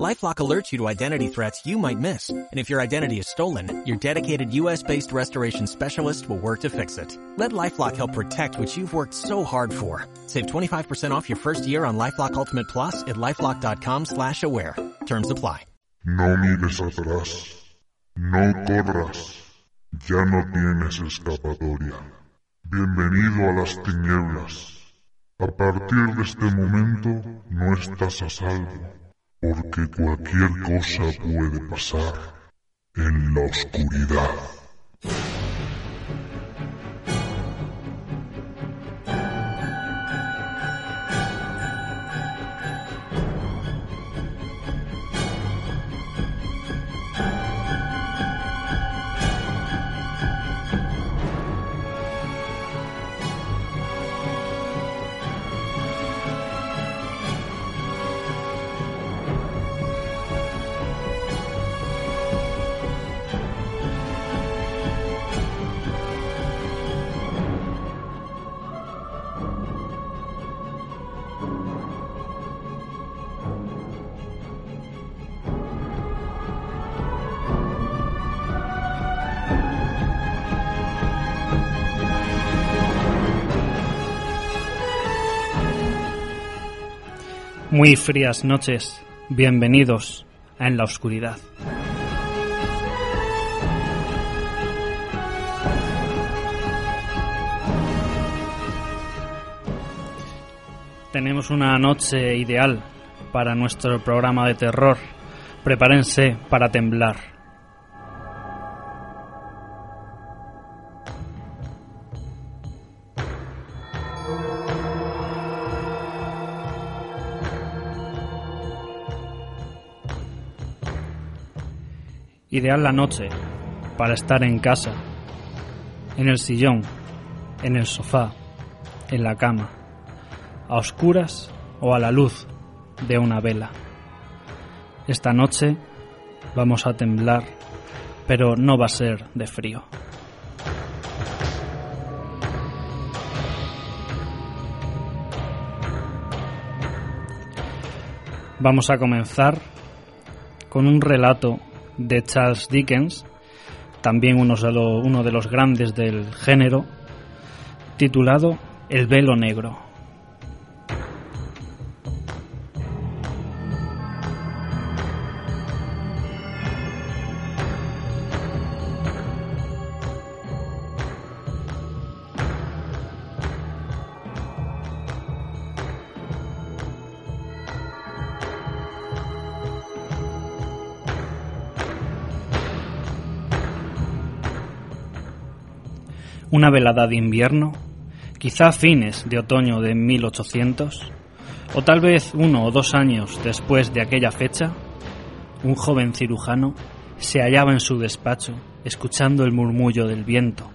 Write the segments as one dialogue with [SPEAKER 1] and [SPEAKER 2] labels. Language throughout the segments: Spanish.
[SPEAKER 1] LifeLock alerts you to identity threats you might miss. And if your identity is stolen, your dedicated US-based restoration specialist will work to fix it. Let LifeLock help protect what you've worked so hard for. Save 25% off your first year on LifeLock Ultimate Plus at LifeLock.com slash aware. Terms apply.
[SPEAKER 2] No mires atrás. No corras. Ya no tienes escapatoria. Bienvenido a las tinieblas. A partir de este momento no estás a salvo, porque cualquier cosa puede pasar en la oscuridad.
[SPEAKER 3] Muy frías noches, bienvenidos a En la Oscuridad. Tenemos una noche ideal para nuestro programa de terror. Prepárense para temblar. Ideal la noche para estar en casa, en el sillón, en el sofá, en la cama, a oscuras o a la luz de una vela. Esta noche vamos a temblar, pero no va a ser de frío. Vamos a comenzar con un relato de Charles Dickens, también uno de, los, uno de los grandes del género, titulado El velo negro. Una velada de invierno, quizá a fines de otoño de 1800, o tal vez uno o dos años después de aquella fecha, un joven cirujano se hallaba en su despacho escuchando el murmullo del viento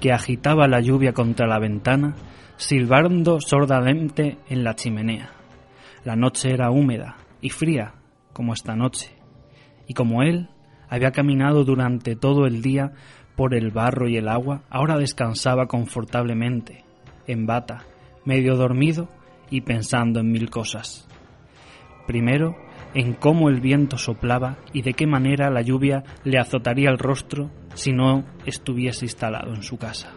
[SPEAKER 3] que agitaba la lluvia contra la ventana, silbando sordamente en la chimenea. La noche era húmeda y fría como esta noche, y como él había caminado durante todo el día por el barro y el agua, ahora descansaba confortablemente, en bata, medio dormido y pensando en mil cosas. Primero, en cómo el viento soplaba y de qué manera la lluvia le azotaría el rostro si no estuviese instalado en su casa.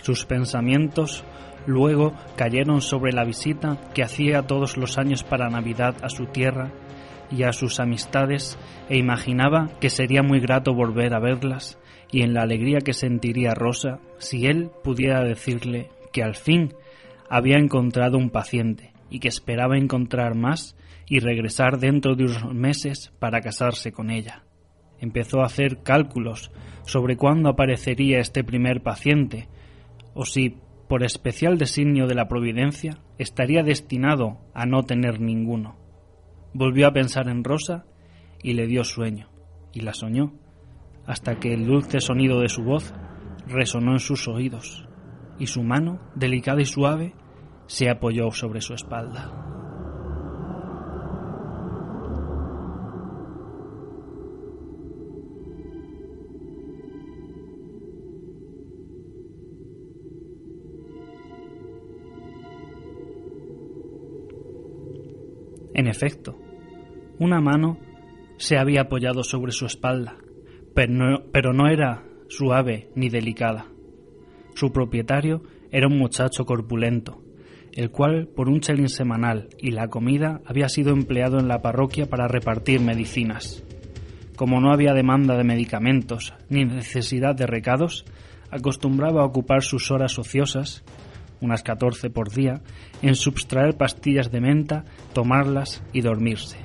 [SPEAKER 3] Sus pensamientos luego cayeron sobre la visita que hacía todos los años para Navidad a su tierra y a sus amistades e imaginaba que sería muy grato volver a verlas y en la alegría que sentiría Rosa si él pudiera decirle que al fin había encontrado un paciente y que esperaba encontrar más y regresar dentro de unos meses para casarse con ella. Empezó a hacer cálculos sobre cuándo aparecería este primer paciente, o si, por especial designio de la providencia, estaría destinado a no tener ninguno. Volvió a pensar en Rosa y le dio sueño, y la soñó, hasta que el dulce sonido de su voz resonó en sus oídos y su mano, delicada y suave, se apoyó sobre su espalda. En efecto, una mano se había apoyado sobre su espalda, pero no, era suave ni delicada. Su propietario era un muchacho corpulento, el cual, por un chelín semanal y la comida, había sido empleado en la parroquia para repartir medicinas. Como no había demanda de medicamentos ni necesidad de recados, acostumbraba a ocupar sus horas ociosas unas 14 por día, en subtraer pastillas de menta, tomarlas y dormirse.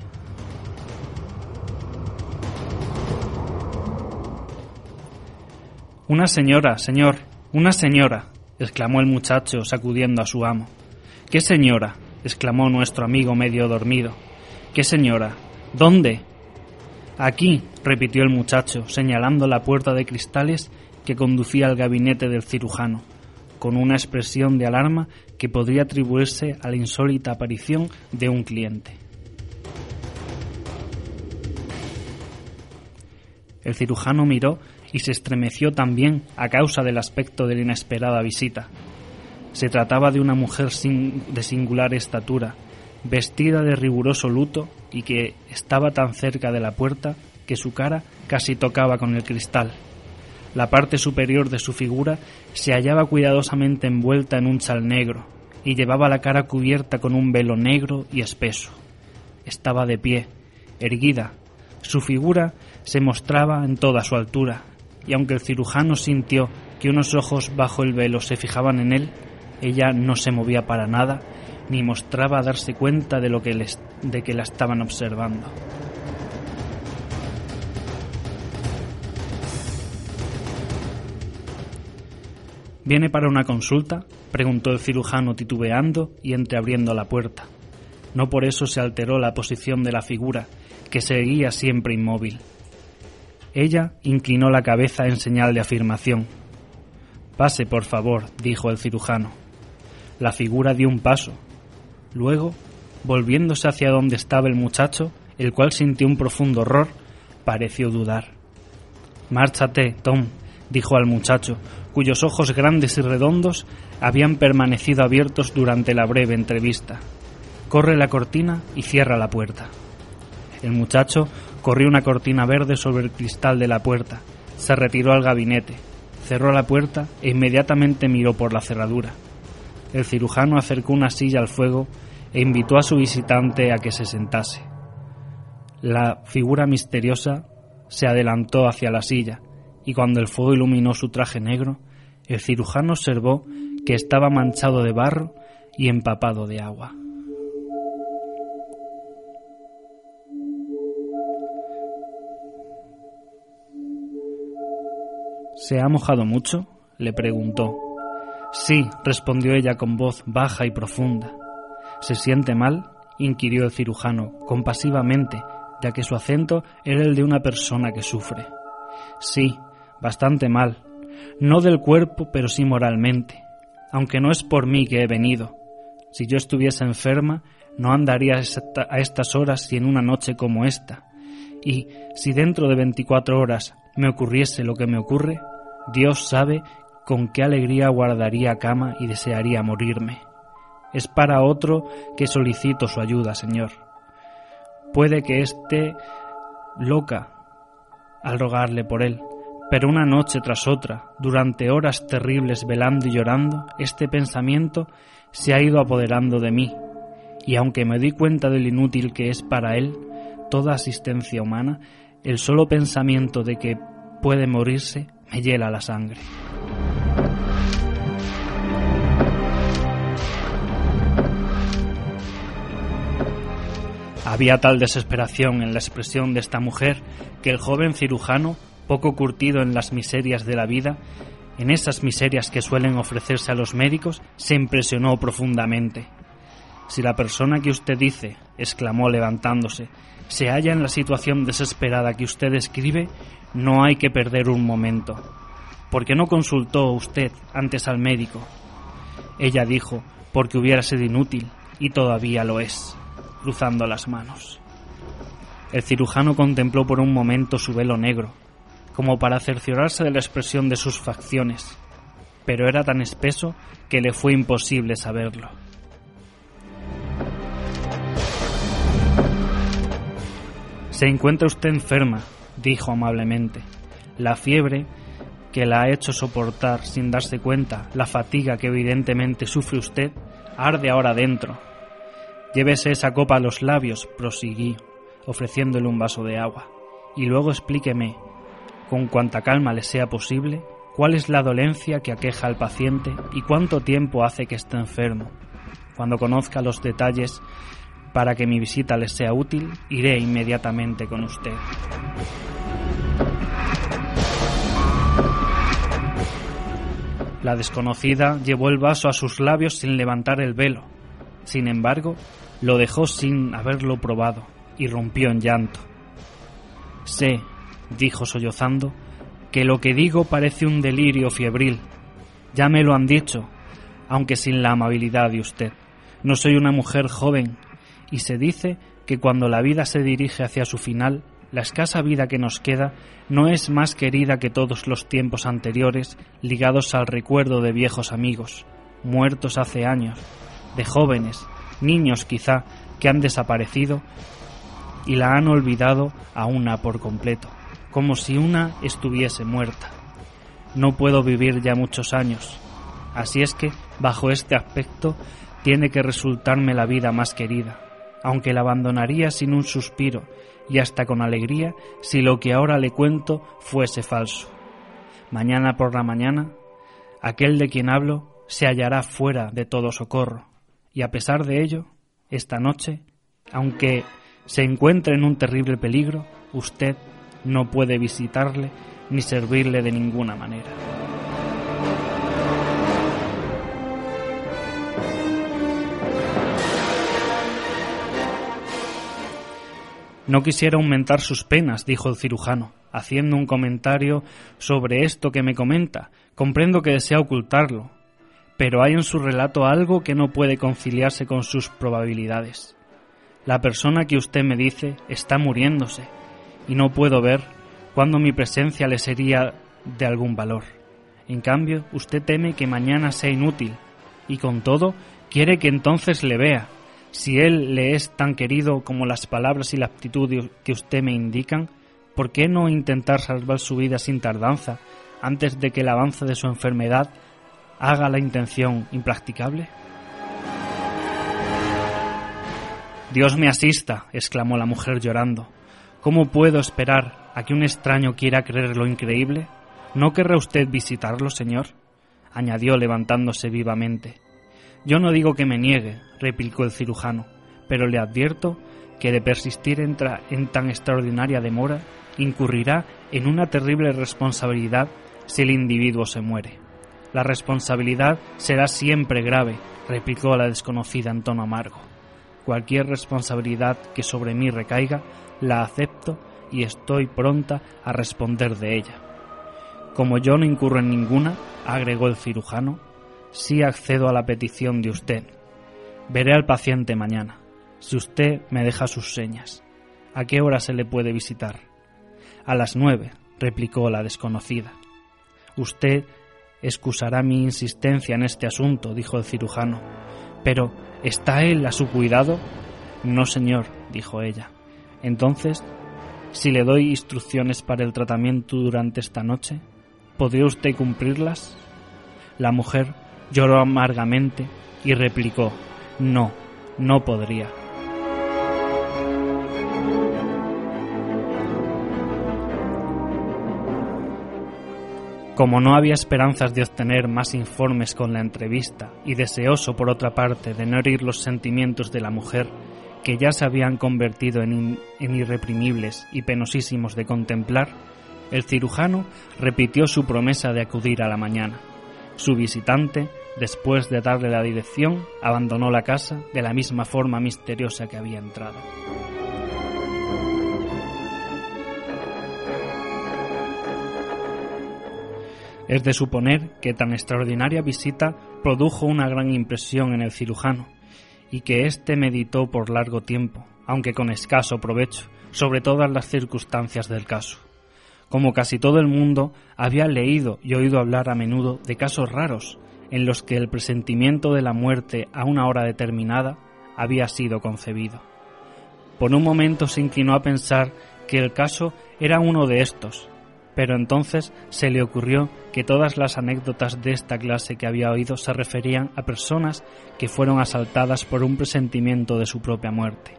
[SPEAKER 3] Una señora, señor, una señora, exclamó el muchacho sacudiendo a su amo. ¿Qué señora? exclamó nuestro amigo medio dormido. ¿Qué señora? ¿Dónde? Aquí, repitió el muchacho, señalando la puerta de cristales que conducía al gabinete del cirujano con una expresión de alarma que podría atribuirse a la insólita aparición de un cliente. El cirujano miró y se estremeció también a causa del aspecto de la inesperada visita. Se trataba de una mujer de singular estatura, vestida de riguroso luto y que estaba tan cerca de la puerta que su cara casi tocaba con el cristal. La parte superior de su figura se hallaba cuidadosamente envuelta en un chal negro y llevaba la cara cubierta con un velo negro y espeso. Estaba de pie, erguida. Su figura se mostraba en toda su altura, y aunque el cirujano sintió que unos ojos bajo el velo se fijaban en él, ella no se movía para nada ni mostraba darse cuenta de lo que de que la estaban observando. ¿Viene para una consulta? preguntó el cirujano titubeando y entreabriendo la puerta. No por eso se alteró la posición de la figura, que seguía siempre inmóvil. Ella inclinó la cabeza en señal de afirmación. Pase, por favor, dijo el cirujano. La figura dio un paso. Luego, volviéndose hacia donde estaba el muchacho, el cual sintió un profundo horror, pareció dudar. Márchate, Tom, dijo al muchacho, cuyos ojos grandes y redondos habían permanecido abiertos durante la breve entrevista. Corre la cortina y cierra la puerta. El muchacho corrió una cortina verde sobre el cristal de la puerta, se retiró al gabinete, cerró la puerta e inmediatamente miró por la cerradura. El cirujano acercó una silla al fuego e invitó a su visitante a que se sentase. La figura misteriosa se adelantó hacia la silla y cuando el fuego iluminó su traje negro, el cirujano observó que estaba manchado de barro y empapado de agua. ¿Se ha mojado mucho? le preguntó. Sí, respondió ella con voz baja y profunda. ¿Se siente mal? inquirió el cirujano, compasivamente, ya que su acento era el de una persona que sufre. Sí, bastante mal, no del cuerpo, pero sí moralmente, aunque no es por mí que he venido. Si yo estuviese enferma, no andaría a estas horas y en una noche como esta. Y si dentro de veinticuatro horas me ocurriese lo que me ocurre, Dios sabe con qué alegría guardaría cama y desearía morirme. Es para otro que solicito su ayuda, Señor. Puede que esté loca al rogarle por él, pero una noche tras otra, durante horas terribles velando y llorando, este pensamiento se ha ido apoderando de mí, y aunque me di cuenta del inútil que es para él toda asistencia humana, el solo pensamiento de que puede morirse me hiela la sangre. Había tal desesperación en la expresión de esta mujer que el joven cirujano poco curtido en las miserias de la vida, en esas miserias que suelen ofrecerse a los médicos, se impresionó profundamente. Si la persona que usted dice, exclamó levantándose, se halla en la situación desesperada que usted escribe, no hay que perder un momento. ¿Por qué no consultó usted antes al médico? Ella dijo, porque hubiera sido inútil, y todavía lo es, cruzando las manos. El cirujano contempló por un momento su velo negro, como para cerciorarse de la expresión de sus facciones, pero era tan espeso que le fue imposible saberlo. Se encuentra usted enferma, dijo amablemente. La fiebre que la ha hecho soportar sin darse cuenta la fatiga que evidentemente sufre usted arde ahora dentro. Llévese esa copa a los labios, prosiguió, ofreciéndole un vaso de agua, y luego explíqueme, con cuanta calma le sea posible, cuál es la dolencia que aqueja al paciente y cuánto tiempo hace que está enfermo. Cuando conozca los detalles para que mi visita le sea útil, iré inmediatamente con usted. La desconocida llevó el vaso a sus labios sin levantar el velo. Sin embargo, lo dejó sin haberlo probado y rompió en llanto. Sé, dijo sollozando, que lo que digo parece un delirio fiebril. Ya me lo han dicho, aunque sin la amabilidad de usted. No soy una mujer joven, y se dice que cuando la vida se dirige hacia su final, la escasa vida que nos queda no es más querida que todos los tiempos anteriores ligados al recuerdo de viejos amigos, muertos hace años, de jóvenes, niños quizá, que han desaparecido y la han olvidado a una por completo, como si una estuviese muerta. No puedo vivir ya muchos años, así es que, bajo este aspecto, tiene que resultarme la vida más querida, aunque la abandonaría sin un suspiro y hasta con alegría si lo que ahora le cuento fuese falso. Mañana por la mañana, aquel de quien hablo se hallará fuera de todo socorro, y a pesar de ello, esta noche, aunque se encuentre en un terrible peligro, usted no puede visitarle ni servirle de ninguna manera. No quisiera aumentar sus penas, dijo el cirujano, haciendo un comentario sobre esto que me comenta. Comprendo que desea ocultarlo, pero hay en su relato algo que no puede conciliarse con sus probabilidades. La persona que usted me dice está muriéndose, y no puedo ver cuándo mi presencia le sería de algún valor. En cambio, usted teme que mañana sea inútil, y con todo quiere que entonces le vea, si él le es tan querido como las palabras y la actitud que usted me indican, ¿por qué no intentar salvar su vida sin tardanza antes de que el avance de su enfermedad haga la intención impracticable? Dios me asista, exclamó la mujer llorando. ¿Cómo puedo esperar a que un extraño quiera creer lo increíble? ¿No querrá usted visitarlo, señor? añadió levantándose vivamente. Yo no digo que me niegue, replicó el cirujano, pero le advierto que de persistir en, en, tan extraordinaria demora, incurrirá en una terrible responsabilidad si el individuo se muere. La responsabilidad será siempre grave, replicó la desconocida en tono amargo. Cualquier responsabilidad que sobre mí recaiga, la acepto y estoy pronta a responder de ella. Como yo no incurro en ninguna, agregó el cirujano, sí accedo a la petición de usted. Veré al paciente mañana, si usted me deja sus señas. ¿A qué hora se le puede visitar? A las nueve, replicó la desconocida. Usted excusará mi insistencia en este asunto, dijo el cirujano. Pero, ¿está él a su cuidado? No, señor, dijo ella. Entonces, si le doy instrucciones para el tratamiento durante esta noche, ¿podría usted cumplirlas? La mujer lloró amargamente y replicó No, no podría. Como no había esperanzas de obtener más informes con la entrevista y deseoso por otra parte de no herir los sentimientos de la mujer, que ya se habían convertido en, en, irreprimibles y penosísimos de contemplar, el cirujano repitió su promesa de acudir a la mañana. Su visitante Después de darle la dirección, abandonó la casa de la misma forma misteriosa que había entrado. Es de suponer que tan extraordinaria visita produjo una gran impresión en el cirujano, y que éste meditó por largo tiempo, aunque con escaso provecho, sobre todas las circunstancias del caso. Como casi todo el mundo, había leído y oído hablar a menudo de casos raros en los que el presentimiento de la muerte a una hora determinada había sido concebido. Por un momento se inclinó a pensar que el caso era uno de estos, pero entonces se le ocurrió que todas las anécdotas de esta clase que había oído se referían a personas que fueron asaltadas por un presentimiento de su propia muerte.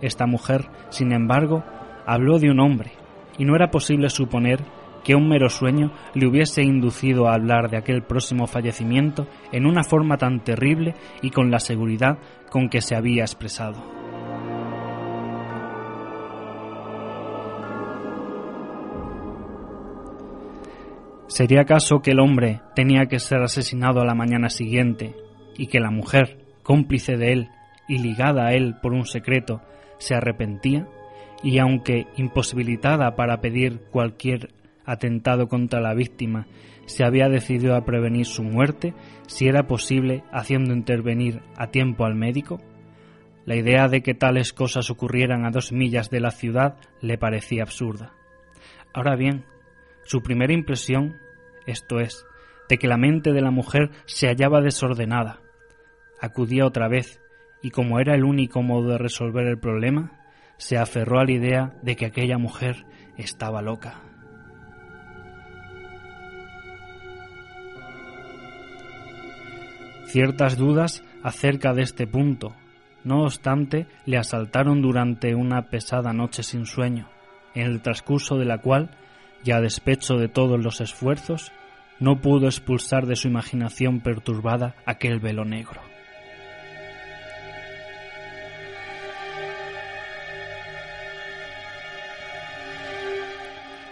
[SPEAKER 3] Esta mujer, sin embargo, habló de un hombre, y no era posible suponer que un mero sueño le hubiese inducido a hablar de aquel próximo fallecimiento en una forma tan terrible y con la seguridad con que se había expresado. ¿Sería acaso que el hombre tenía que ser asesinado a la mañana siguiente y que la mujer, cómplice de él y ligada a él por un secreto, se arrepentía? Y aunque imposibilitada para pedir cualquier atentado contra la víctima, se había decidido a prevenir su muerte, si era posible, haciendo intervenir a tiempo al médico? La idea de que tales cosas ocurrieran a dos millas de la ciudad le parecía absurda. Ahora bien, su primera impresión, esto es, de que la mente de la mujer se hallaba desordenada, acudía otra vez, y como era el único modo de resolver el problema, se aferró a la idea de que aquella mujer estaba loca. Ciertas dudas acerca de este punto, no obstante, le asaltaron durante una pesada noche sin sueño, en el transcurso de la cual, ya a despecho de todos los esfuerzos, no pudo expulsar de su imaginación perturbada aquel velo negro.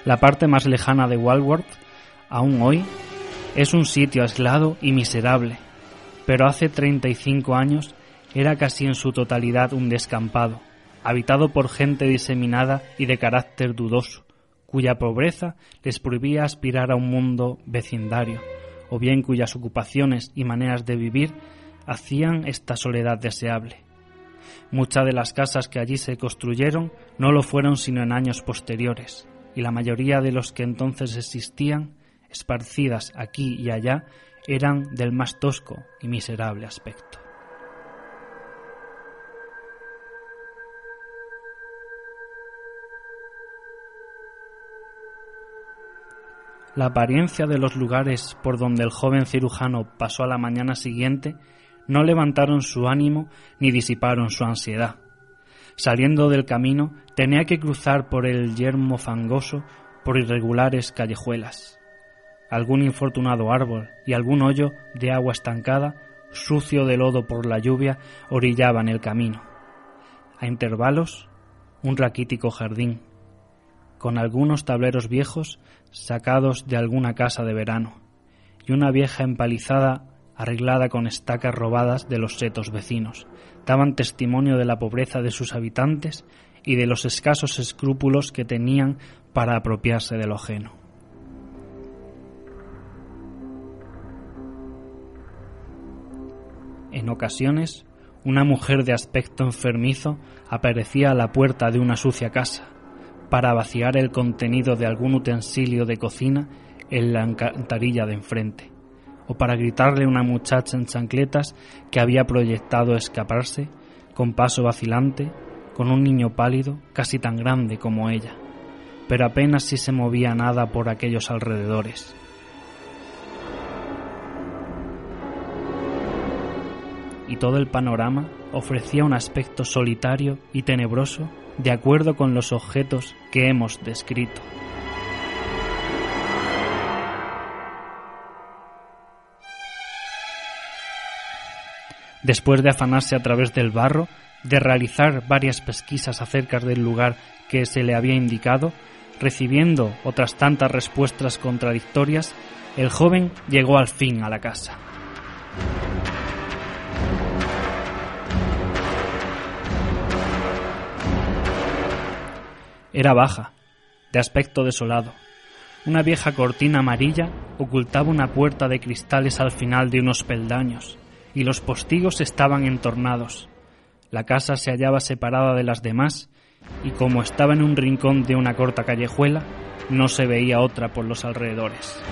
[SPEAKER 3] La parte más lejana de Walworth, aún hoy, es un sitio aislado y miserable, pero hace 35 años era casi en su totalidad un descampado, habitado por gente diseminada y de carácter dudoso, cuya pobreza les prohibía aspirar a un mundo vecindario, o bien cuyas ocupaciones y maneras de vivir hacían esta soledad deseable. Muchas de las casas que allí se construyeron no lo fueron sino en años posteriores, y la mayoría de los que entonces existían, esparcidas aquí y allá, eran del más tosco y miserable aspecto. La apariencia de los lugares por donde el joven cirujano pasó a la mañana siguiente no levantaron su ánimo ni disiparon su ansiedad. Saliendo del camino, tenía que cruzar por el yermo fangoso por irregulares callejuelas. Algún infortunado árbol y algún hoyo de agua estancada, sucio de lodo por la lluvia, orillaban el camino. A intervalos, un raquítico jardín, con algunos tableros viejos sacados de alguna casa de verano, y una vieja empalizada arreglada con estacas robadas de los setos vecinos, daban testimonio de la pobreza de sus habitantes y de los escasos escrúpulos que tenían para apropiarse de lo ajeno. En ocasiones, una mujer de aspecto enfermizo aparecía a la puerta de una sucia casa, para vaciar el contenido de algún utensilio de cocina en la encantarilla de enfrente o para gritarle a una muchacha en chancletas que había proyectado escaparse, con paso vacilante, con un niño pálido, casi tan grande como ella, pero apenas si se movía nada por aquellos alrededores. Y todo el panorama ofrecía un aspecto solitario y tenebroso de acuerdo con los objetos que hemos descrito. Después de afanarse a través del barro, de realizar varias pesquisas acerca del lugar que se le había indicado, recibiendo otras tantas respuestas contradictorias, el joven llegó al fin a la casa. Era baja, de aspecto desolado, Una vieja cortina amarilla ocultaba una puerta de cristales al final de unos peldaños, y los postigos estaban entornados. La casa se hallaba separada de las demás, y como estaba en un rincón de una corta callejuela, no se veía otra por los alrededores.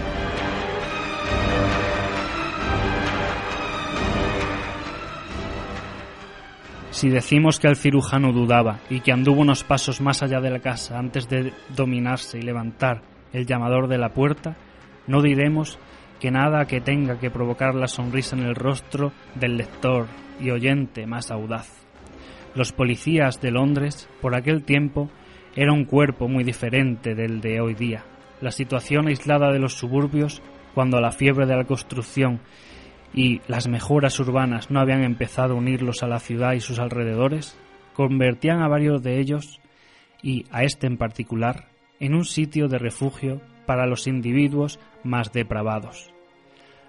[SPEAKER 3] Si decimos que el cirujano dudaba y que anduvo unos pasos más allá de la casa antes de dominarse y levantar el llamador de la puerta, no diremos que nada que tenga que provocar la sonrisa en el rostro del lector y oyente más audaz. Los policías de Londres, por aquel tiempo, era un cuerpo muy diferente del de hoy día. La situación aislada de los suburbios, cuando la fiebre de la construcción y las mejoras urbanas no habían empezado a unirlos a la ciudad y sus alrededores, convertían a varios de ellos, y a este en particular, en un sitio de refugio para los individuos más depravados.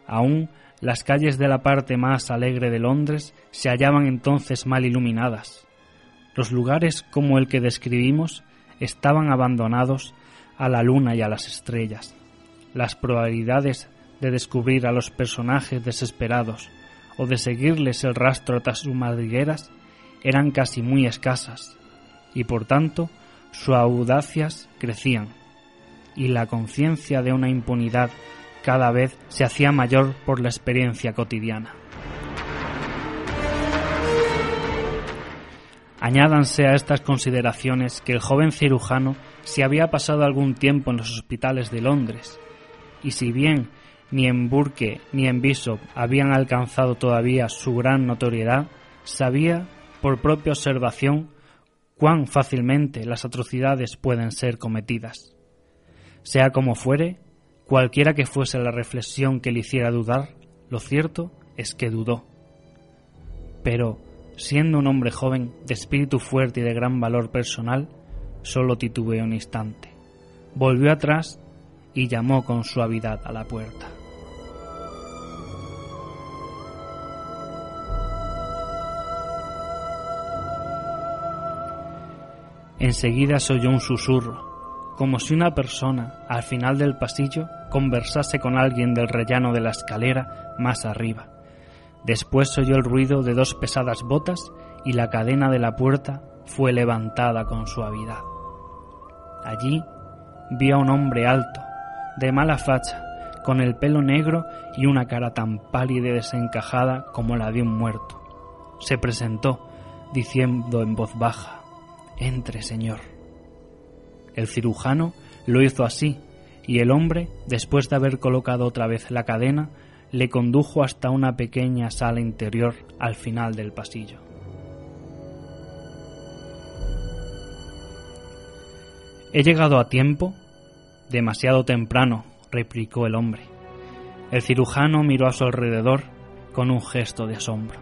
[SPEAKER 3] Aún las calles de la parte más alegre de Londres se hallaban entonces mal iluminadas. Los lugares como el que describimos estaban abandonados a la luna y a las estrellas. Las probabilidades de descubrir a los personajes desesperados o de seguirles el rastro tras sus madrigueras eran casi muy escasas, y por tanto sus audacias crecían, y la conciencia de una impunidad cada vez se hacía mayor por la experiencia cotidiana. Añádanse a estas consideraciones que el joven cirujano se había pasado algún tiempo en los hospitales de Londres, y si bien ni en Burke ni en Bishop habían alcanzado todavía su gran notoriedad, sabía, por propia observación, cuán fácilmente las atrocidades pueden ser cometidas. Sea como fuere, cualquiera que fuese la reflexión que le hiciera dudar, lo cierto es que dudó. Pero, siendo un hombre joven, de espíritu fuerte y de gran valor personal, solo titubeó un instante. Volvió atrás y llamó con suavidad a la puerta. Enseguida se oyó un susurro, como si una persona, al final del pasillo, conversase con alguien del rellano de la escalera más arriba. Después se oyó el ruido de dos pesadas botas y la cadena de la puerta fue levantada con suavidad. Allí vio a un hombre alto, de mala facha, con el pelo negro y una cara tan pálida y desencajada como la de un muerto. Se presentó, diciendo en voz baja, entre, Señor. El cirujano lo hizo así, y el hombre, después de haber colocado otra vez la cadena, le condujo hasta una pequeña sala interior al final del pasillo. ¿He llegado a tiempo? Demasiado temprano, replicó el hombre. El cirujano miró a su alrededor con un gesto de asombro.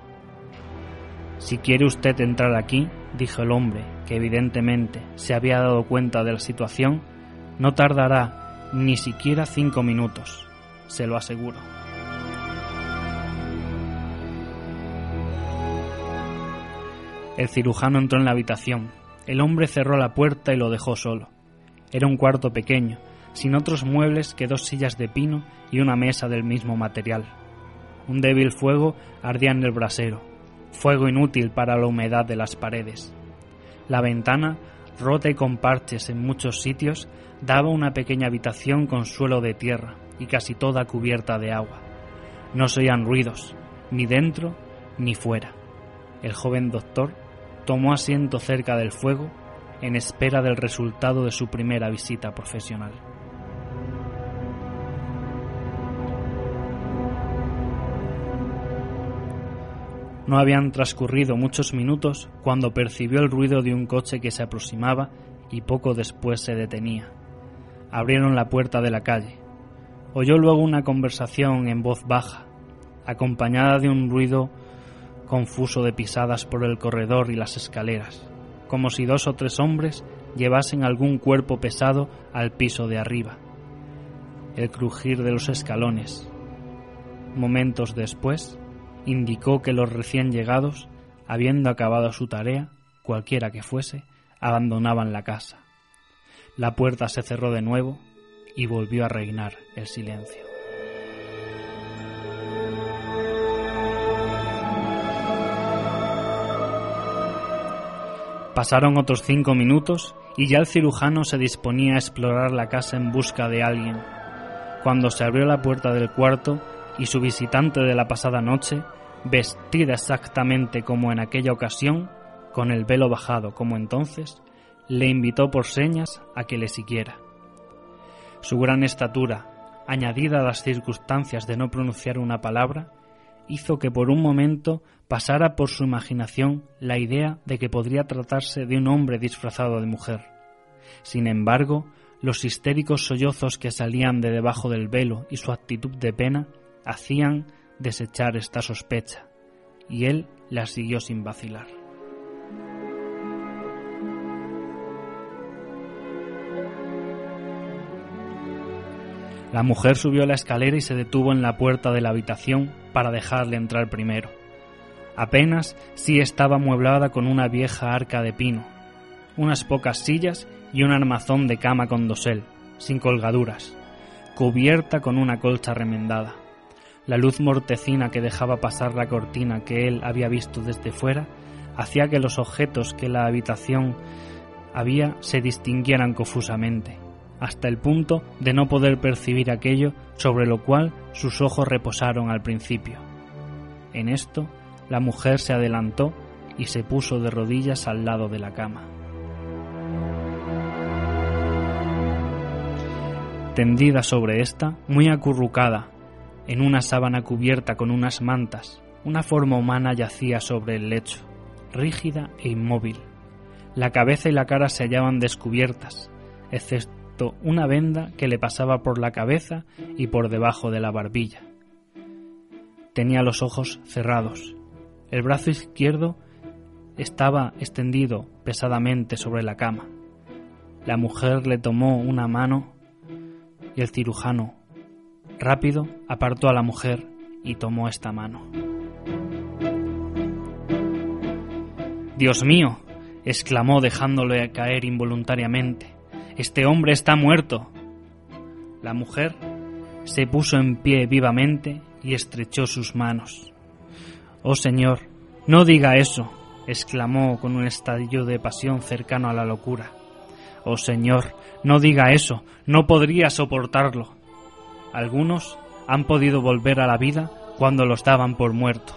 [SPEAKER 3] Si quiere usted entrar aquí, dijo el hombre, que evidentemente se había dado cuenta de la situación, no tardará ni siquiera cinco minutos, se lo aseguro. El cirujano entró en la habitación. El hombre cerró la puerta y lo dejó solo. Era un cuarto pequeño, sin otros muebles que dos sillas de pino y una mesa del mismo material. Un débil fuego ardía en el brasero, fuego inútil para la humedad de las paredes. La ventana, rota y con parches en muchos sitios, daba una pequeña habitación con suelo de tierra y casi toda cubierta de agua. No se oían ruidos, ni dentro ni fuera. El joven doctor tomó asiento cerca del fuego en espera del resultado de su primera visita profesional. No habían transcurrido muchos minutos cuando percibió el ruido de un coche que se aproximaba y poco después se detenía. Abrieron la puerta de la calle. Oyó luego una conversación en voz baja, acompañada de un ruido confuso de pisadas por el corredor y las escaleras, como si dos o tres hombres llevasen algún cuerpo pesado al piso de arriba. El crujir de los escalones. Momentos después, indicó que los recién llegados, habiendo acabado su tarea, cualquiera que fuese, abandonaban la casa. La puerta se cerró de nuevo y volvió a reinar el silencio. Pasaron otros cinco minutos y ya el cirujano se disponía a explorar la casa en busca de alguien, cuando se abrió la puerta del cuarto y su visitante de la pasada noche, vestida exactamente como en aquella ocasión, con el velo bajado como entonces, le invitó por señas a que le siguiera. Su gran estatura, añadida a las circunstancias de no pronunciar una palabra, hizo que por un momento pasara por su imaginación la idea de que podría tratarse de un hombre disfrazado de mujer. Sin embargo, los histéricos sollozos que salían de debajo del velo y su actitud de pena hacían desechar esta sospecha, y él la siguió sin vacilar. La mujer subió la escalera y se detuvo en la puerta de la habitación para dejarle entrar primero. Apenas sí estaba amueblada con una vieja arca de pino, unas pocas sillas y un armazón de cama con dosel, sin colgaduras, cubierta con una colcha remendada. La luz mortecina que dejaba pasar la cortina que él había visto desde fuera hacía que los objetos que la habitación había se distinguieran confusamente hasta el punto de no poder percibir aquello sobre lo cual sus ojos reposaron al principio. En esto, la mujer se adelantó y se puso de rodillas al lado de la cama. Tendida sobre esta, muy acurrucada, en una sábana cubierta con unas mantas, una forma humana yacía sobre el lecho, rígida e inmóvil. La cabeza y la cara se hallaban descubiertas, excepto una venda que le pasaba por la cabeza y por debajo de la barbilla. Tenía los ojos cerrados. El brazo izquierdo estaba extendido pesadamente sobre la cama. La mujer le tomó una mano y el cirujano, rápido, apartó a la mujer y tomó esta mano. Dios mío, exclamó dejándole caer involuntariamente. Este hombre está muerto. La mujer se puso en pie vivamente y estrechó sus manos. Oh Señor, no diga eso, exclamó con un estadio de pasión cercano a la locura. Oh Señor, no diga eso, no podría soportarlo. Algunos han podido volver a la vida cuando los daban por muerto.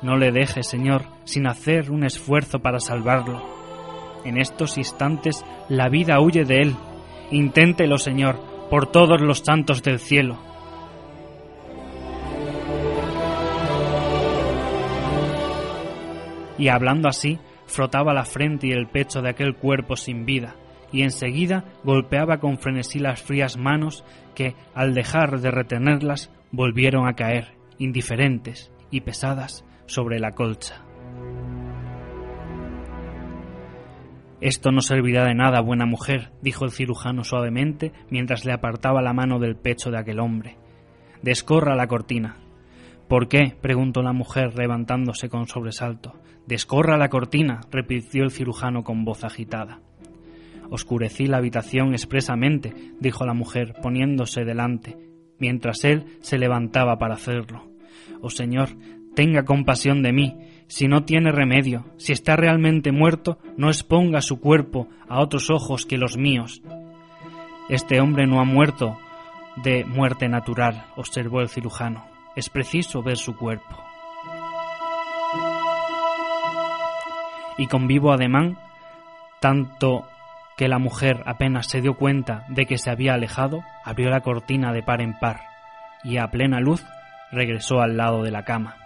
[SPEAKER 3] No le deje, Señor, sin hacer un esfuerzo para salvarlo. En estos instantes la vida huye de él. Inténtelo, Señor, por todos los santos del cielo. Y hablando así, frotaba la frente y el pecho de aquel cuerpo sin vida, y enseguida golpeaba con frenesí las frías manos que, al dejar de retenerlas, volvieron a caer, indiferentes y pesadas, sobre la colcha. Esto no servirá de nada, buena mujer, dijo el cirujano suavemente mientras le apartaba la mano del pecho de aquel hombre. Descorra la cortina. ¿Por qué? preguntó la mujer levantándose con sobresalto. Descorra la cortina, repitió el cirujano con voz agitada. Oscurecí la habitación expresamente, dijo la mujer, poniéndose delante, mientras él se levantaba para hacerlo. Oh Señor, tenga compasión de mí, si no tiene remedio, si está realmente muerto, no exponga su cuerpo a otros ojos que los míos. Este hombre no ha muerto de muerte natural, observó el cirujano. Es preciso ver su cuerpo. Y con vivo ademán, tanto que la mujer apenas se dio cuenta de que se había alejado, abrió la cortina de par en par y a plena luz regresó al lado de la cama.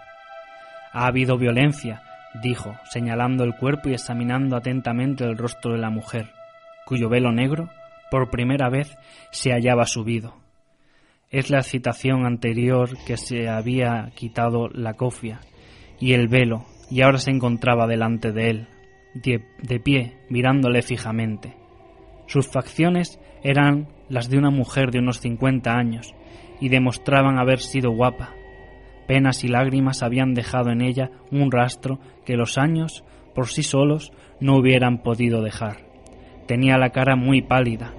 [SPEAKER 3] Ha habido violencia, dijo, señalando el cuerpo y examinando atentamente el rostro de la mujer, cuyo velo negro, por primera vez, se hallaba subido. Es la excitación anterior que se había quitado la cofia y el velo, y ahora se encontraba delante de él, de, de pie, mirándole fijamente. Sus facciones eran las de una mujer de unos cincuenta años, y demostraban haber sido guapa, Penas y lágrimas habían dejado en ella un rastro que los años, por sí solos, no hubieran podido dejar. Tenía la cara muy pálida,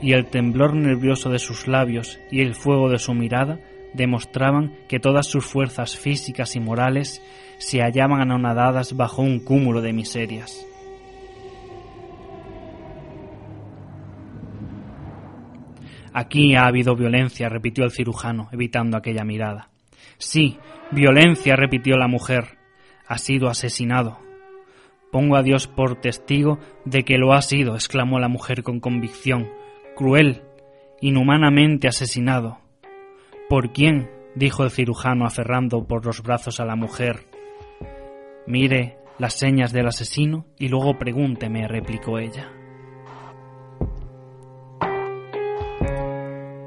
[SPEAKER 3] y el temblor nervioso de sus labios y el fuego de su mirada demostraban que todas sus fuerzas físicas y morales se hallaban anonadadas bajo un cúmulo de miserias. Aquí ha habido violencia, repitió el cirujano, evitando aquella mirada. Sí, violencia, repitió la mujer. Ha sido asesinado. Pongo a Dios por testigo de que lo ha sido, exclamó la mujer con convicción. Cruel, inhumanamente asesinado. ¿Por quién? dijo el cirujano aferrando por los brazos a la mujer. Mire las señas del asesino y luego pregúnteme, replicó ella.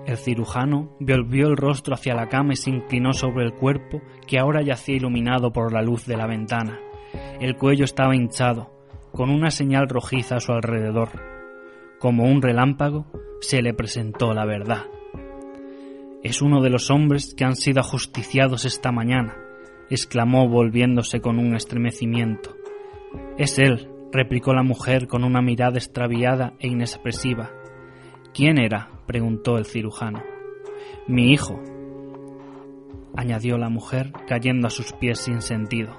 [SPEAKER 3] El cirujano volvió el rostro hacia la cama y se inclinó sobre el cuerpo que ahora yacía iluminado por la luz de la ventana. El cuello estaba hinchado, con una señal rojiza a su alrededor. Como un relámpago, se le presentó la verdad. Es uno de los hombres que han sido ajusticiados esta mañana, exclamó volviéndose con un estremecimiento. Es él, replicó la mujer con una mirada extraviada e inexpresiva. ¿Quién era? Preguntó el cirujano. Mi hijo, añadió la mujer, cayendo a sus pies sin sentido.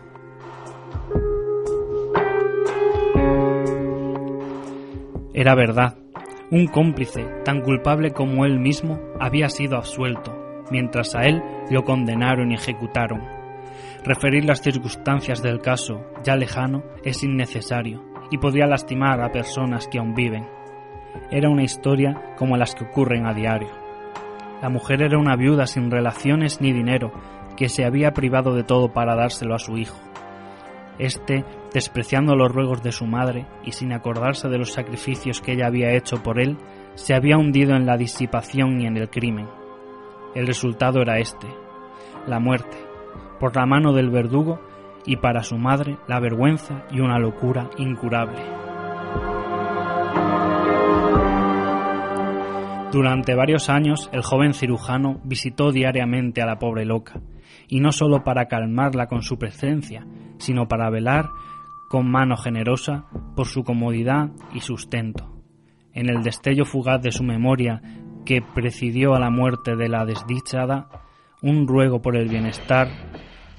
[SPEAKER 3] Era verdad. Un cómplice, tan culpable como él mismo, había sido absuelto, mientras a él lo condenaron y ejecutaron. Referir las circunstancias del caso, ya lejano, es innecesario y podría lastimar a personas que aún viven. Era una historia como las que ocurren a diario. La mujer era una viuda sin relaciones ni dinero, que se había privado de todo para dárselo a su hijo. Este, despreciando los ruegos de su madre y sin acordarse de los sacrificios que ella había hecho por él, se había hundido en la disipación y en el crimen. El resultado era este, la muerte, por la mano del verdugo y para su madre la vergüenza y una locura incurable. Durante varios años el joven cirujano visitó diariamente a la pobre loca, y no sólo para calmarla con su presencia, sino para velar con mano generosa por su comodidad y sustento. En el destello fugaz de su memoria que presidió a la muerte de la desdichada, un ruego por el bienestar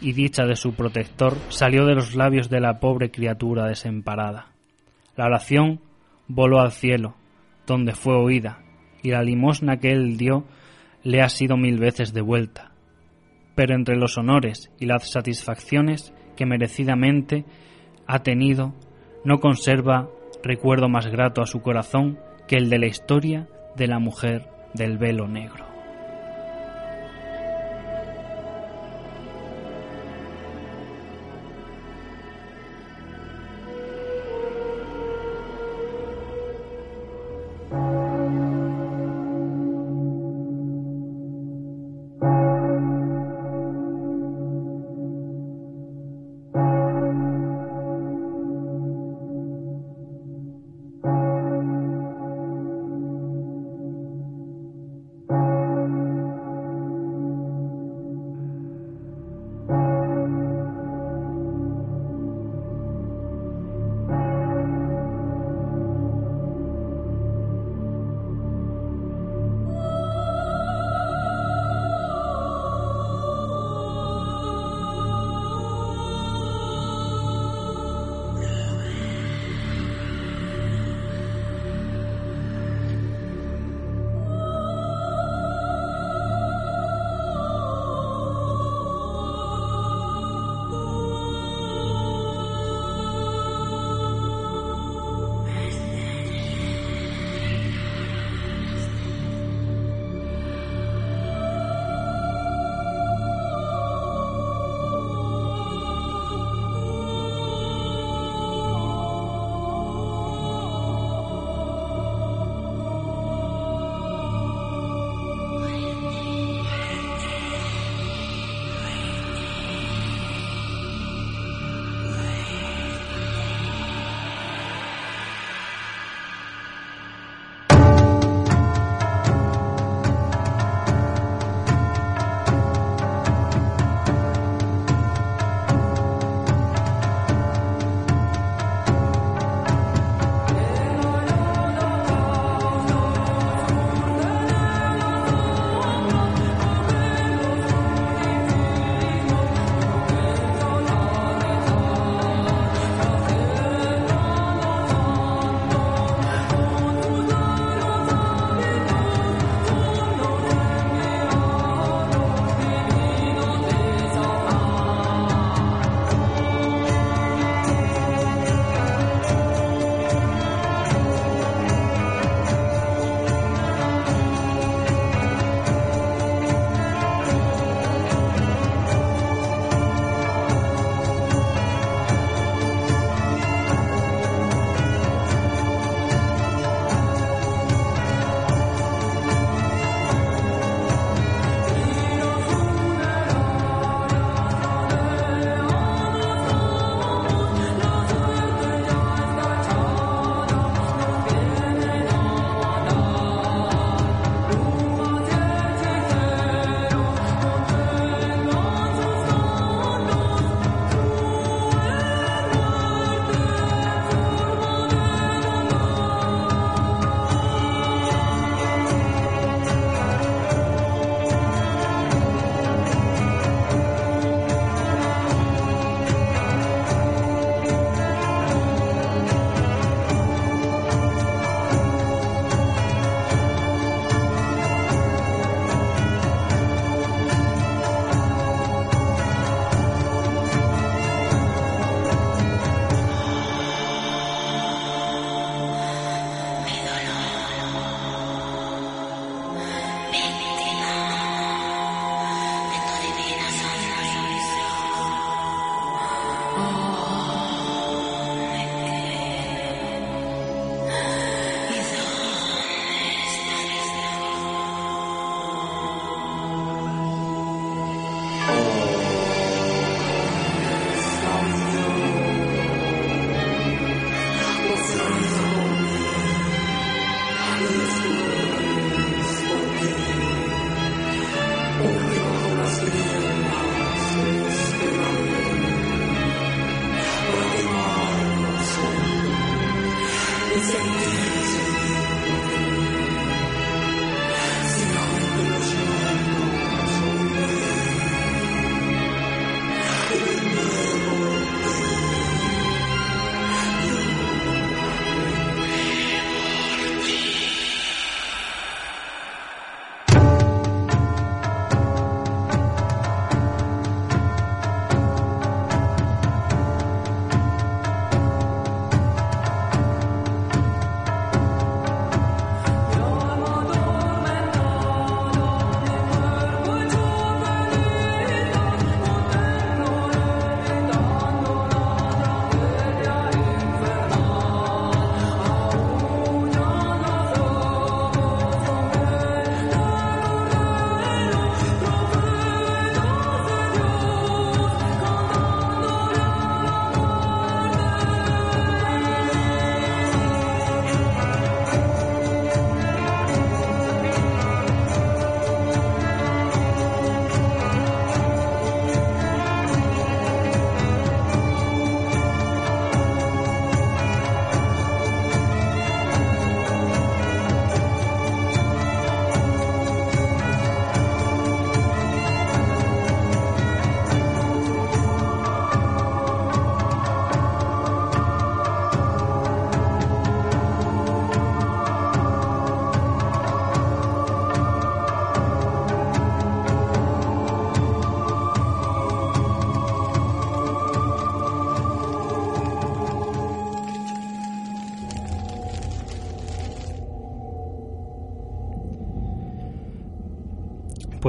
[SPEAKER 3] y dicha de su protector salió de los labios de la pobre criatura desemparada. La oración voló al cielo, donde fue oída, y la limosna que él dio le ha sido mil veces devuelta. Pero entre los honores y las satisfacciones que merecidamente ha tenido, no conserva recuerdo más grato a su corazón que el de la historia de la mujer del velo negro.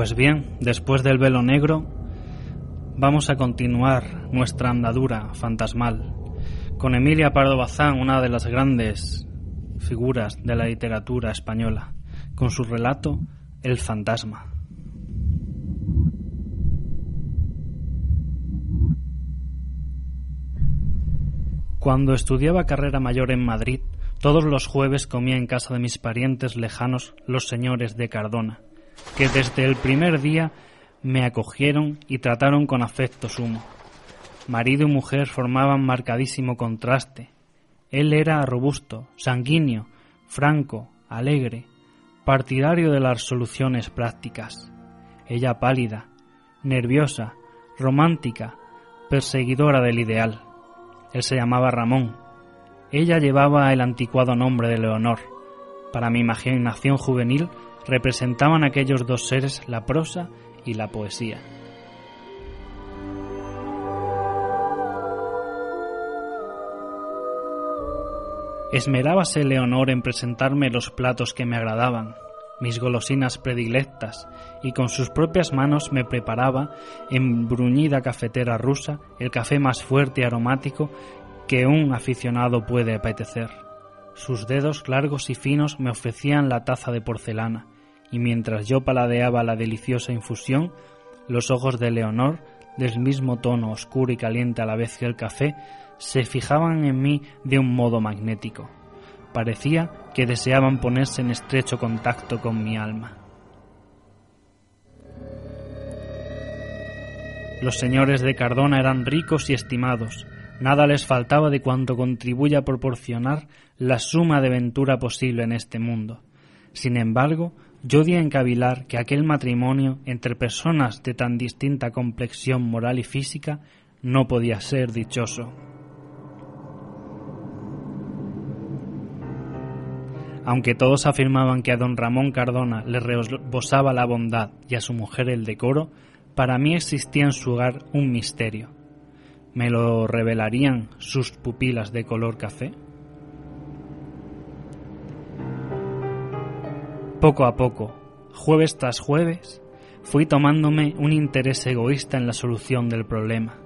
[SPEAKER 3] Pues bien, después del velo negro, vamos a continuar nuestra andadura fantasmal con Emilia Pardo Bazán, una de las grandes figuras de la literatura española, con su relato El fantasma. Cuando estudiaba carrera mayor en Madrid, todos los jueves comía en casa de mis parientes lejanos, los señores de Cardona, que desde el primer día me acogieron y trataron con afecto sumo. Marido y mujer formaban marcadísimo contraste. Él era robusto, sanguíneo, franco, alegre, partidario de las soluciones prácticas. Ella pálida, nerviosa, romántica, perseguidora del ideal. Él se llamaba Ramón. Ella llevaba el anticuado nombre de Leonor. Para mi imaginación juvenil representaban aquellos dos seres la prosa y la poesía. Esmerábase Leonor en presentarme los platos que me agradaban, mis golosinas predilectas, y con sus propias manos me preparaba, en bruñida cafetera rusa, el café más fuerte y aromático que un aficionado puede apetecer. Sus dedos largos y finos me ofrecían la taza de porcelana, y mientras yo paladeaba la deliciosa infusión, los ojos de Leonor, del mismo tono oscuro y caliente a la vez que el café, se fijaban en mí de un modo magnético. Parecía que deseaban ponerse en estrecho contacto con mi alma. Los señores de Cardona eran ricos y estimados, nada les faltaba de cuanto contribuye a proporcionar la suma de ventura posible en este mundo. Sin embargo, yo di en cavilar que aquel matrimonio entre personas de tan distinta complexión moral y física no podía ser dichoso. Aunque todos afirmaban que a don Ramón Cardona le rebosaba la bondad y a su mujer el decoro, para mí existía en su hogar un misterio. ¿Me lo revelarían sus pupilas de color café? Poco a poco, jueves tras jueves, fui tomándome un interés egoísta en la solución del problema.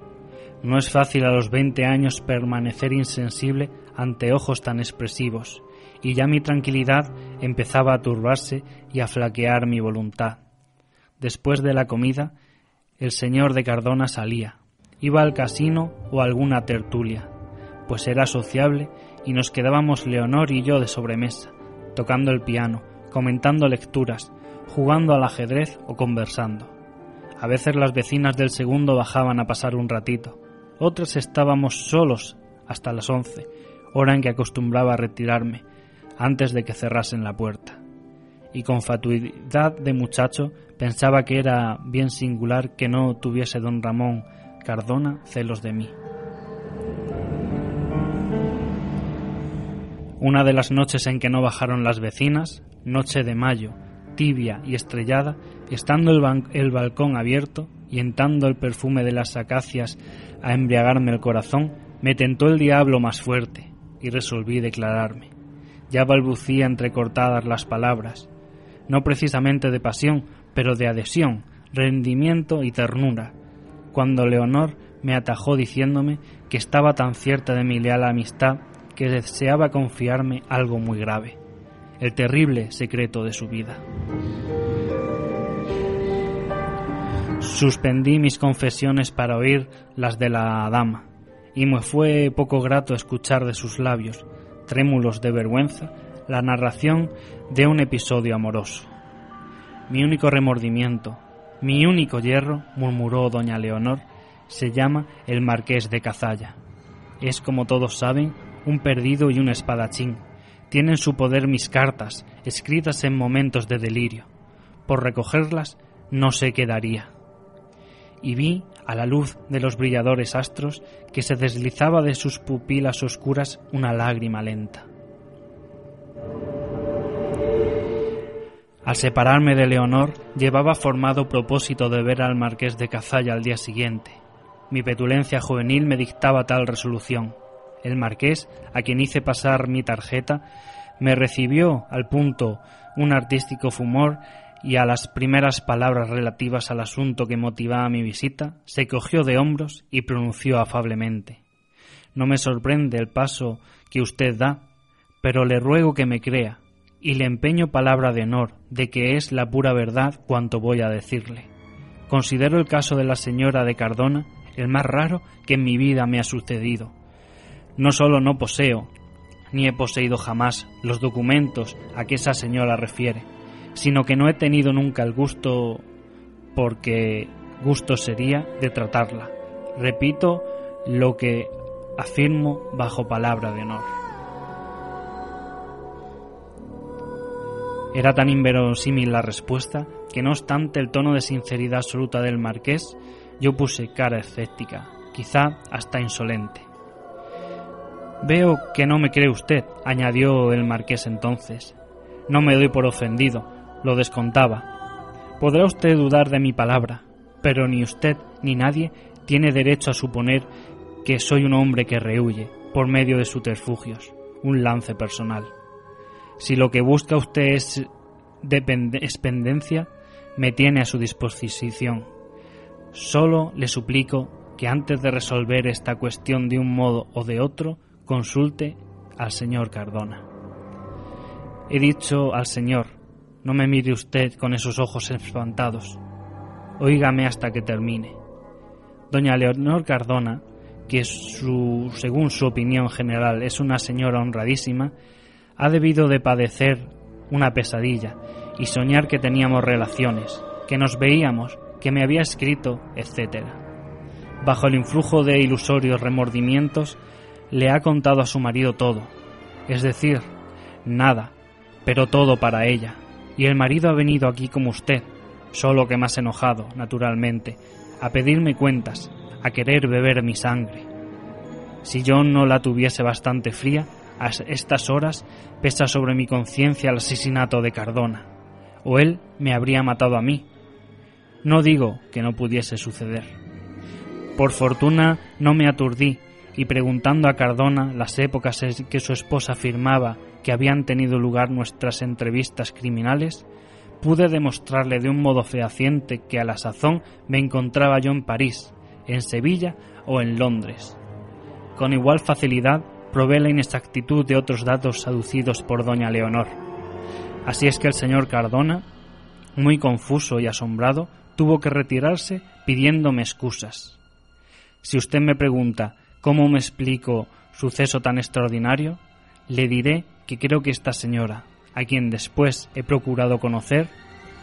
[SPEAKER 3] No es fácil a los veinte años permanecer insensible ante ojos tan expresivos, y ya mi tranquilidad empezaba a turbarse y a flaquear mi voluntad. Después de la comida, el señor de Cardona salía, iba al casino o a alguna tertulia, pues era sociable y nos quedábamos Leonor y yo de sobremesa, tocando el piano, comentando lecturas, jugando al ajedrez o conversando. A veces las vecinas del segundo bajaban a pasar un ratito, otras estábamos solos hasta las once, hora en que acostumbraba a retirarme, antes de que cerrasen la puerta. Y con fatuidad de muchacho pensaba que era bien singular que no tuviese don Ramón Cardona celos de mí. Una de las noches en que no bajaron las vecinas, noche de mayo, tibia y estrellada, estando el, el, balcón abierto y entrando el perfume de las acacias a embriagarme el corazón, me tentó el diablo más fuerte y resolví declararme. Ya balbucía entrecortadas las palabras, no precisamente de pasión, pero de adhesión, rendimiento y ternura, cuando Leonor me atajó diciéndome que estaba tan cierta de mi leal amistad que deseaba confiarme algo muy grave, el terrible secreto de su vida. Suspendí mis confesiones para oír las de la dama, y me fue poco grato escuchar de sus labios trémulos de vergüenza, la narración de un episodio amoroso. Mi único remordimiento, mi único hierro, murmuró doña Leonor, se llama el marqués de Cazalla. Es, como todos saben, un perdido y un espadachín. Tiene en su poder mis cartas, escritas en momentos de delirio. Por recogerlas no se quedaría. Y vi a la luz de los brilladores astros, que se deslizaba de sus pupilas oscuras una lágrima lenta. Al separarme de Leonor, llevaba formado propósito de ver al marqués de Cazalla al día siguiente. Mi petulencia juvenil me dictaba tal resolución. El marqués, a quien hice pasar mi tarjeta, me recibió al punto un artístico fumor y a las primeras palabras relativas al asunto que motivaba mi visita, se cogió de hombros y pronunció afablemente No me sorprende el paso que usted da, pero le ruego que me crea, y le empeño palabra de honor de que es la pura verdad cuanto voy a decirle. Considero el caso de la señora de Cardona el más raro que en mi vida me ha sucedido. No solo no poseo, ni he poseído jamás los documentos a que esa señora refiere, sino que no he tenido nunca el gusto, porque gusto sería, de tratarla. Repito lo que afirmo bajo palabra de honor. Era tan inverosímil la respuesta que no obstante el tono de sinceridad absoluta del marqués, yo puse cara escéptica, quizá hasta insolente. Veo que no me cree usted, añadió el marqués entonces. No me doy por ofendido, lo descontaba. Podrá usted dudar de mi palabra, pero ni usted ni nadie tiene derecho a suponer que soy un hombre que rehuye, por medio de subterfugios, un lance personal. Si lo que busca usted es dependencia, me tiene a su disposición. Solo le suplico que antes de resolver esta cuestión de un modo o de otro, consulte al señor Cardona. He dicho al señor, no me mire usted con esos ojos espantados. Óigame hasta que termine. Doña Leonor Cardona, que su, según su opinión general es una señora honradísima, ha debido de padecer una pesadilla y soñar que teníamos relaciones, que nos veíamos, que me había escrito, etc. Bajo el influjo de ilusorios remordimientos, le ha contado a su marido todo, es decir, nada, pero todo para ella, y el marido ha venido aquí como usted, solo que más enojado, naturalmente, a pedirme cuentas, a querer beber mi sangre. Si yo no la tuviese bastante fría, a estas horas pesa sobre mi conciencia el asesinato de Cardona, o él me habría matado a mí. No digo que no pudiese suceder. Por fortuna no me aturdí y preguntando a Cardona las épocas en que su esposa afirmaba que habían tenido lugar nuestras entrevistas criminales, pude demostrarle de un modo fehaciente que a la sazón me encontraba yo en París, en Sevilla o en Londres. Con igual facilidad probé la inexactitud de otros datos aducidos por doña Leonor. Así es que el señor Cardona, muy confuso y asombrado, tuvo que retirarse pidiéndome excusas. Si usted me pregunta cómo me explico suceso tan extraordinario, le diré que creo que esta señora, a quien después he procurado conocer,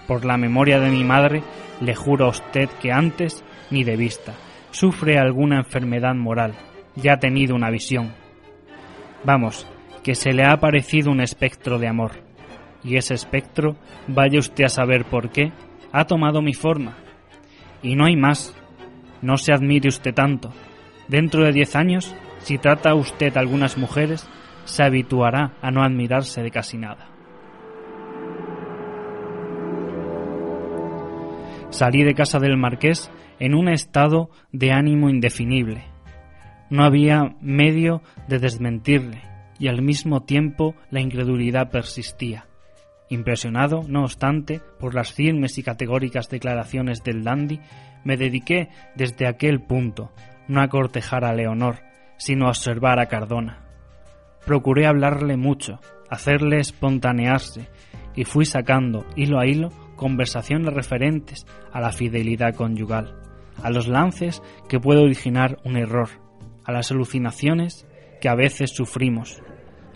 [SPEAKER 3] por la memoria de mi madre, le juro a usted que antes, ni de vista, sufre alguna enfermedad moral, ya ha tenido una visión. Vamos, que se le ha aparecido un espectro de amor. Y ese espectro, vaya usted a saber por qué, ha tomado mi forma. Y no hay más. No se admire usted tanto. Dentro de diez años, si trata usted a algunas mujeres, se habituará a no admirarse de casi nada. Salí de casa del marqués en un estado de ánimo indefinible. No había medio de desmentirle y al mismo tiempo la incredulidad persistía. Impresionado, no obstante, por las firmes y categóricas declaraciones del dandy, me dediqué desde aquel punto no a cortejar a Leonor, sino a observar a Cardona. Procuré hablarle mucho, hacerle espontanearse, y fui sacando, hilo a hilo, conversaciones referentes a la fidelidad conyugal, a los lances que puede originar un error, a las alucinaciones que a veces sufrimos,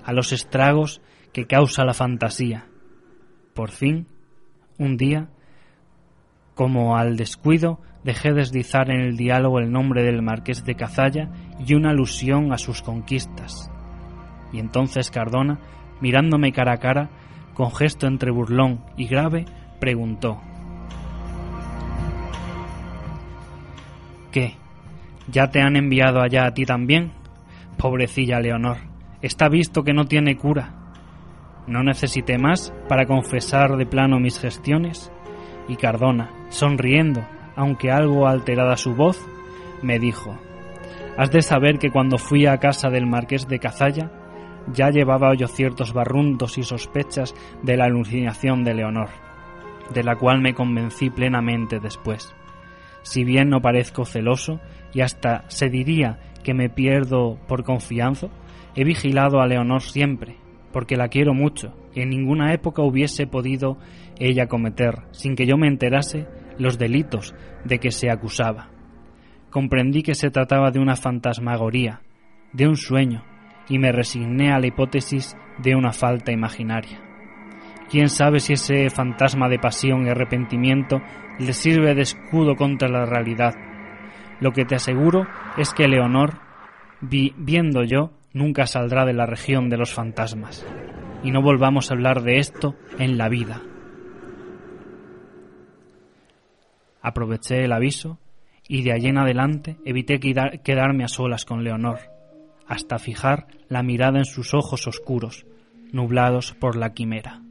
[SPEAKER 3] a los estragos que causa la fantasía. Por fin, un día, como al descuido, dejé deslizar en el diálogo el nombre del marqués de Cazalla y una alusión a sus conquistas. Y entonces Cardona, mirándome cara a cara, con gesto entre burlón y grave, preguntó ¿Qué? ¿Ya te han enviado allá a ti también? Pobrecilla Leonor, está visto que no tiene cura. No necesité más para confesar de plano mis gestiones. Y Cardona, sonriendo, aunque algo alterada su voz, me dijo, Has de saber que cuando fui a casa del marqués de Cazalla, ya llevaba yo ciertos barruntos y sospechas de la alucinación de Leonor. de la cual me convencí plenamente después. Si bien no parezco celoso, y hasta se diría que me pierdo por confianza, he vigilado a Leonor siempre, porque la quiero mucho, y en ninguna época hubiese podido ella cometer, sin que yo me enterase, los delitos de que se acusaba. Comprendí que se trataba de una fantasmagoría, de un sueño, y me resigné a la hipótesis de una falta imaginaria. Quién sabe si ese fantasma de pasión y arrepentimiento le sirve de escudo contra la realidad. Lo que te aseguro es que Leonor, viendo yo, nunca saldrá de la región de los fantasmas. Y no volvamos a hablar de esto en la vida. Aproveché el aviso y de allí en adelante evité quedarme a solas con Leonor, hasta fijar la mirada en sus ojos oscuros, nublados por la quimera.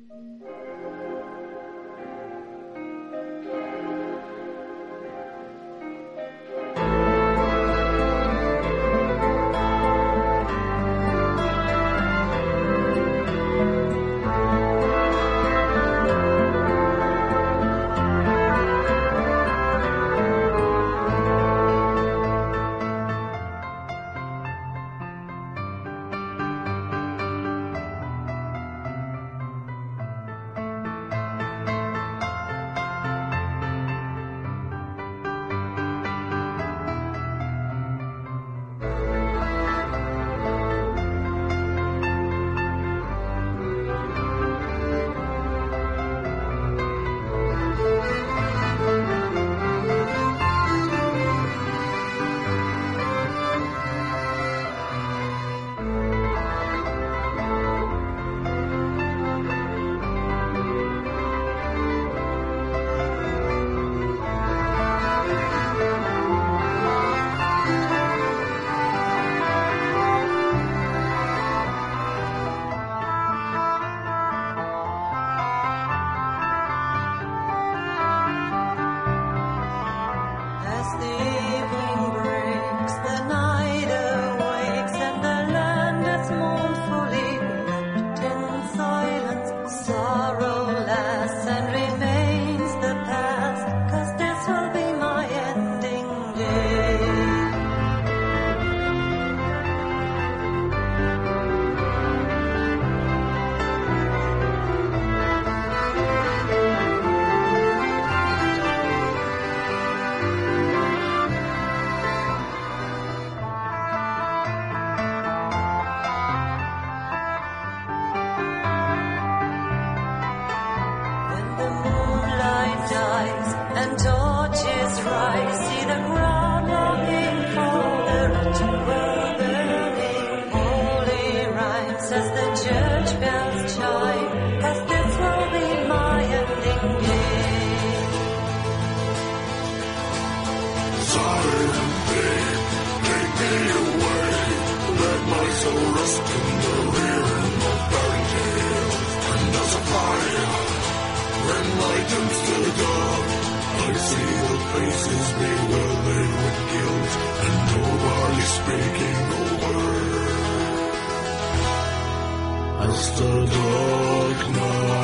[SPEAKER 3] the dark night.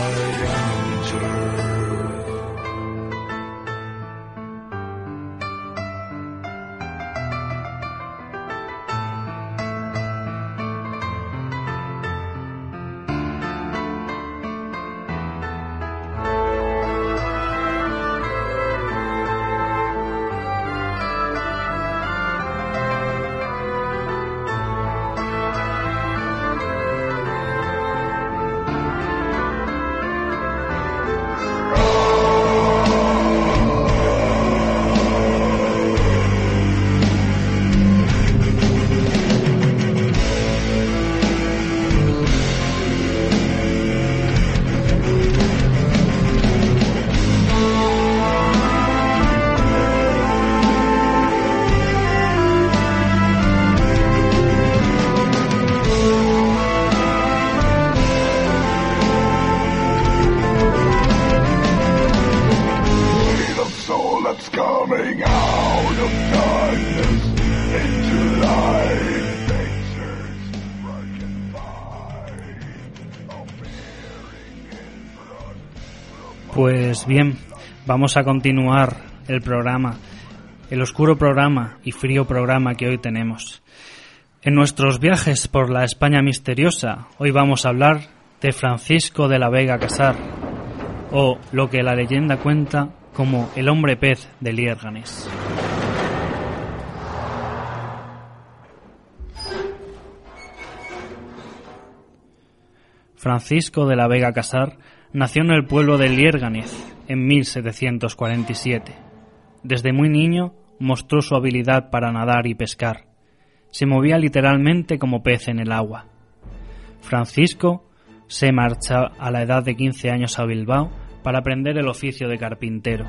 [SPEAKER 3] Bien, vamos a continuar el programa, el oscuro programa y frío programa que hoy tenemos. En nuestros viajes por la España misteriosa, hoy vamos a hablar de Francisco de la Vega Casar, o lo que la leyenda cuenta como el hombre pez de Liérganes. Francisco de la Vega Casar nació en el pueblo de Liérganes en 1747. Desde muy niño mostró su habilidad para nadar y pescar se movía literalmente como pez en el agua. Francisco se marcha a la edad de 15 años a Bilbao para aprender el oficio de carpintero.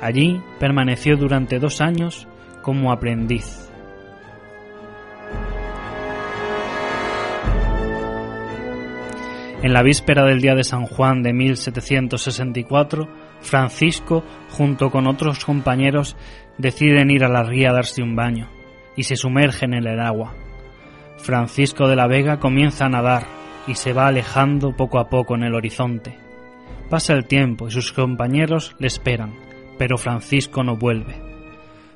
[SPEAKER 3] Allí permaneció durante dos años como aprendiz. En la víspera del día de San Juan de 1764, Francisco, junto con otros compañeros, deciden ir a la ría a darse un baño y se sumergen en el agua. Francisco de la Vega comienza a nadar y se va alejando poco a poco en el horizonte. Pasa el tiempo y sus compañeros le esperan, pero Francisco no vuelve.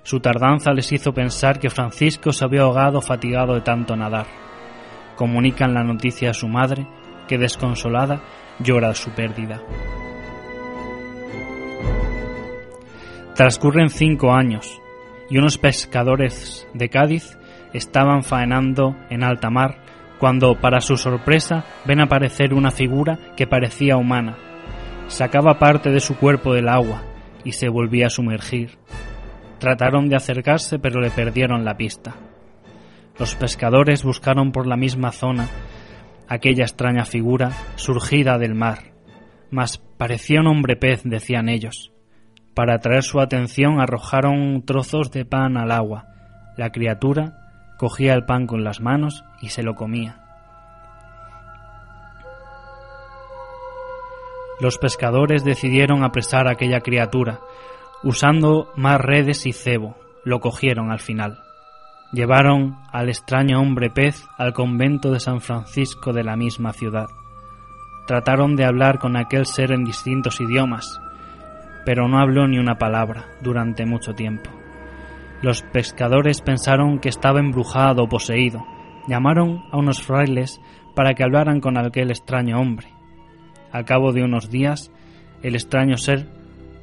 [SPEAKER 3] Su tardanza les hizo pensar que Francisco se había ahogado fatigado de tanto nadar. Comunican la noticia a su madre, que desconsolada llora su pérdida. Transcurren cinco años y unos pescadores de Cádiz estaban faenando en alta mar cuando, para su sorpresa, ven aparecer una figura que parecía humana. Sacaba parte de su cuerpo del agua y se volvía a sumergir. Trataron de acercarse pero le perdieron la pista. Los pescadores buscaron por la misma zona aquella extraña figura surgida del mar, mas parecía un hombre pez, decían ellos. Para atraer su atención arrojaron trozos de pan al agua. La criatura cogía el pan con las manos y se lo comía. Los pescadores decidieron apresar a aquella criatura, usando más redes y cebo. Lo cogieron al final. Llevaron al extraño hombre pez al convento de San Francisco de la misma ciudad. Trataron de hablar con aquel ser en distintos idiomas, pero no habló ni una palabra durante mucho tiempo. Los pescadores pensaron que estaba embrujado o poseído. Llamaron a unos frailes para que hablaran con aquel extraño hombre. Al cabo de unos días, el extraño ser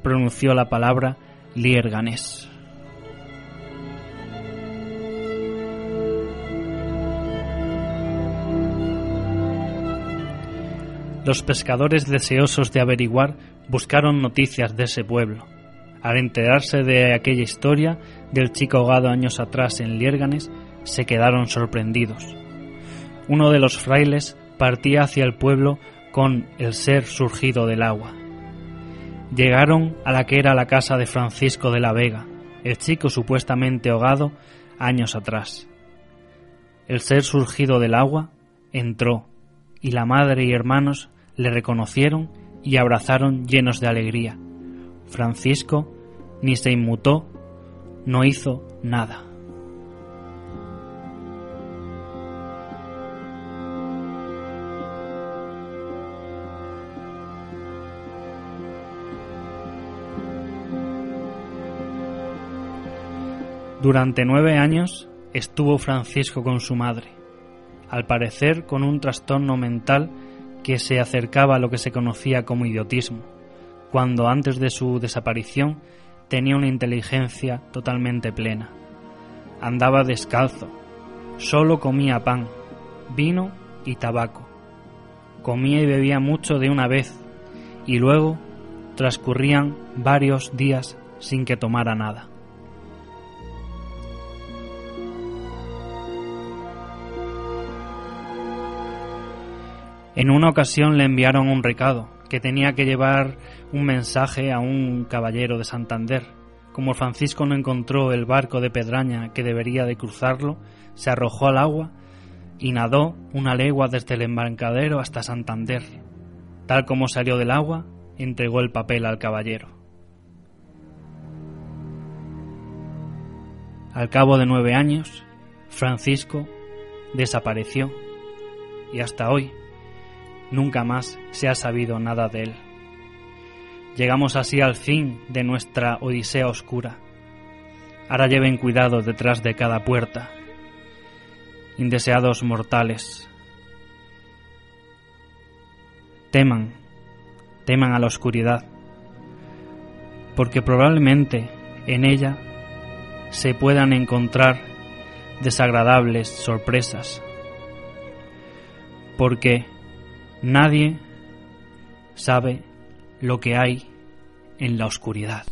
[SPEAKER 3] pronunció la palabra Lierganés. Los pescadores deseosos de averiguar buscaron noticias de ese pueblo. Al enterarse de aquella historia del chico ahogado años atrás en Liérganes, se quedaron sorprendidos. Uno de los frailes partía hacia el pueblo con el ser surgido del agua. Llegaron a la que era la casa de Francisco de la Vega, el chico supuestamente ahogado años atrás. El ser surgido del agua entró y la madre y hermanos le reconocieron y abrazaron llenos de alegría. Francisco ni se inmutó, no hizo nada. Durante nueve años estuvo Francisco con su madre, al parecer con un trastorno mental que se acercaba a lo que se conocía como idiotismo, cuando antes de su desaparición tenía una inteligencia totalmente plena. Andaba descalzo, solo comía pan, vino y tabaco. Comía y bebía mucho de una vez y luego transcurrían varios días sin que tomara nada. En una ocasión le enviaron un recado, que tenía que llevar un mensaje a un caballero de Santander. Como Francisco no encontró el barco de Pedraña que debería de cruzarlo, se arrojó al agua y nadó una legua desde el embarcadero hasta Santander. Tal como salió del agua, entregó el papel al caballero. Al cabo de nueve años, Francisco desapareció y hasta hoy Nunca más se ha sabido nada de él. Llegamos así al fin de nuestra odisea oscura. Ahora lleven cuidado detrás de cada puerta. Indeseados mortales. Teman, teman a la oscuridad, porque probablemente en ella se puedan encontrar desagradables sorpresas, porque nadie sabe lo que hay en la oscuridad.